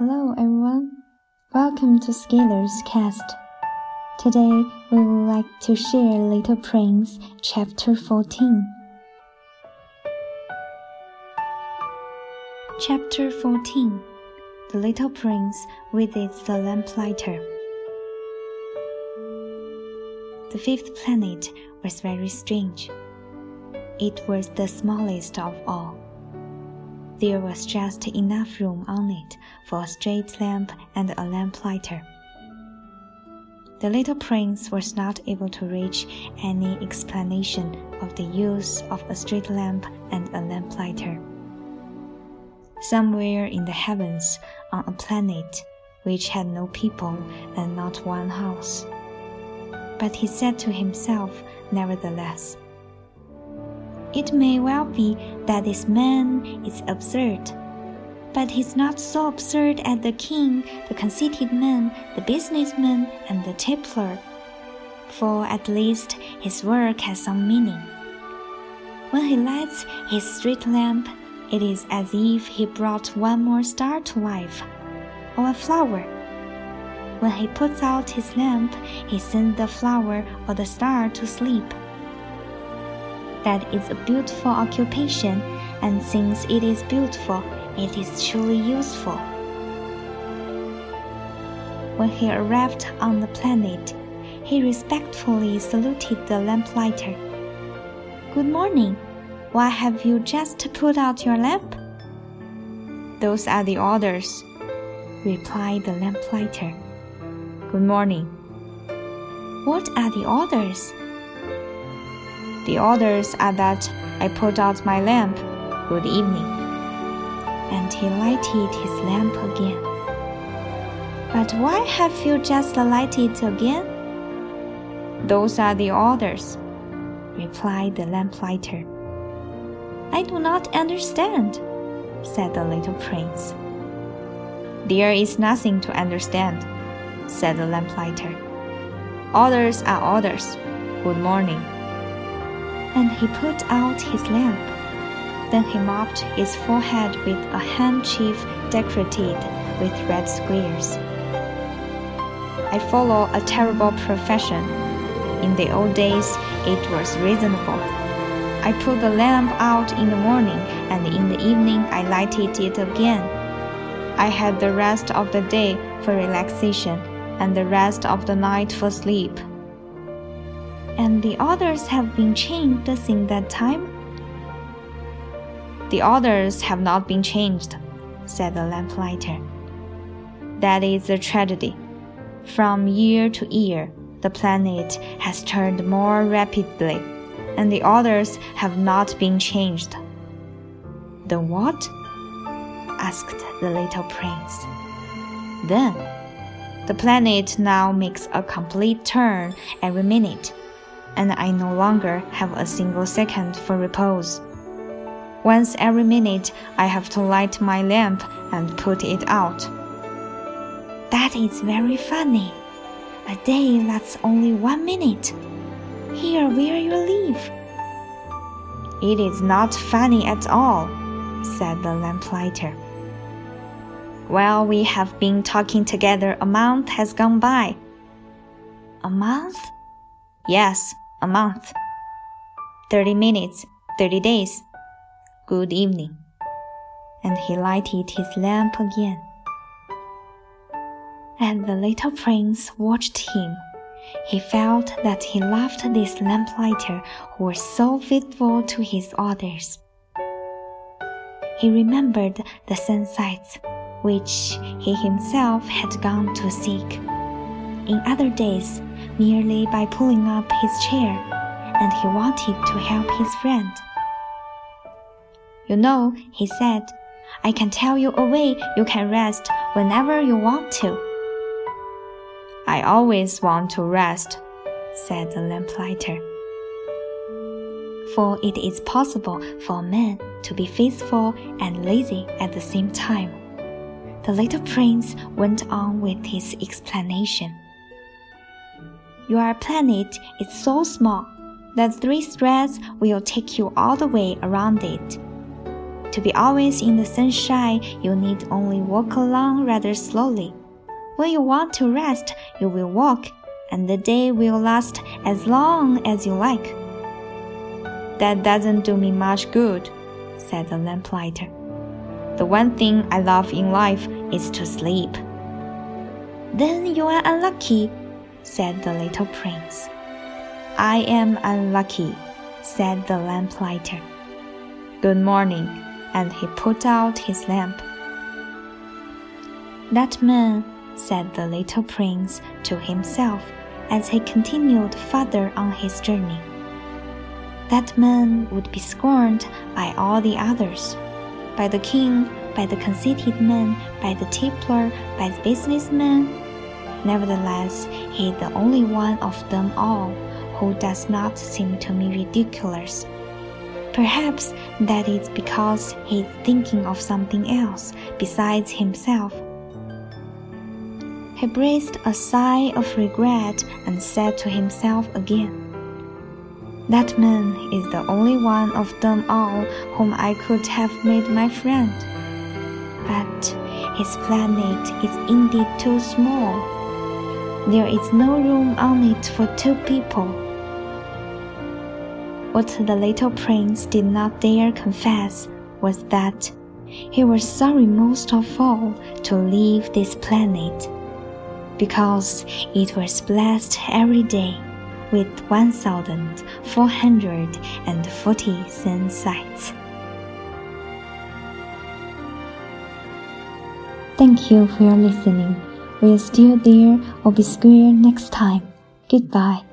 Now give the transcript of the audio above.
Hello everyone, welcome to Scalers Cast. Today we would like to share Little Prince chapter 14. Chapter 14 The Little Prince visits the lamplighter. The fifth planet was very strange. It was the smallest of all. There was just enough room on it for a street lamp and a lamplighter. The little prince was not able to reach any explanation of the use of a street lamp and a lamplighter. Somewhere in the heavens, on a planet which had no people and not one house. But he said to himself, nevertheless, it may well be that this man is absurd, but he's not so absurd as the king, the conceited man, the businessman, and the tippler. For at least his work has some meaning. When he lights his street lamp, it is as if he brought one more star to life, or a flower. When he puts out his lamp, he sends the flower or the star to sleep that is a beautiful occupation, and since it is beautiful, it is truly useful. When he arrived on the planet, he respectfully saluted the lamplighter. Good morning. Why have you just put out your lamp? Those are the orders, replied the lamplighter. Good morning. What are the orders? The orders are that I put out my lamp. Good evening. And he lighted his lamp again. But why have you just lighted it again? Those are the orders, replied the lamplighter. I do not understand, said the little prince. There is nothing to understand, said the lamplighter. Orders are orders. Good morning and he put out his lamp. Then he mopped his forehead with a handkerchief decorated with red squares. I follow a terrible profession. In the old days, it was reasonable. I put the lamp out in the morning, and in the evening I lighted it again. I had the rest of the day for relaxation, and the rest of the night for sleep and the orders have been changed since that time? The orders have not been changed, said the lamplighter. That is a tragedy. From year to year, the planet has turned more rapidly, and the orders have not been changed. Then what? asked the little prince. Then, the planet now makes a complete turn every minute and I no longer have a single second for repose. Once every minute, I have to light my lamp and put it out. That is very funny. A day lasts only one minute. Here where you live. It is not funny at all, said the lamplighter. Well, we have been talking together a month has gone by. A month? Yes, a month. 30 minutes, 30 days. Good evening. And he lighted his lamp again. And the little prince watched him. He felt that he loved this lamplighter who was so faithful to his orders. He remembered the sunsets which he himself had gone to seek. In other days, merely by pulling up his chair, and he wanted to help his friend. You know, he said, I can tell you a way you can rest whenever you want to. I always want to rest, said the lamplighter. For it is possible for a man to be faithful and lazy at the same time. The little prince went on with his explanation. Your planet is so small that three threads will take you all the way around it. To be always in the sunshine, you need only walk along rather slowly. When you want to rest, you will walk, and the day will last as long as you like. That doesn't do me much good, said the lamplighter. The one thing I love in life is to sleep. Then you are unlucky, said the little prince. I am unlucky, said the lamplighter. Good morning, and he put out his lamp. That man, said the little prince to himself as he continued farther on his journey. That man would be scorned by all the others by the king, by the conceited man, by the tippler, by the businessman. Nevertheless, he is the only one of them all who does not seem to me ridiculous. Perhaps that is because he is thinking of something else besides himself. He breathed a sigh of regret and said to himself again, That man is the only one of them all whom I could have made my friend. But his planet is indeed too small. There is no room on it for two people. What the little prince did not dare confess was that he was sorry most of all to leave this planet, because it was blessed every day with 1,440 sunsets. Thank you for your listening. We're still there or be square next time. Goodbye.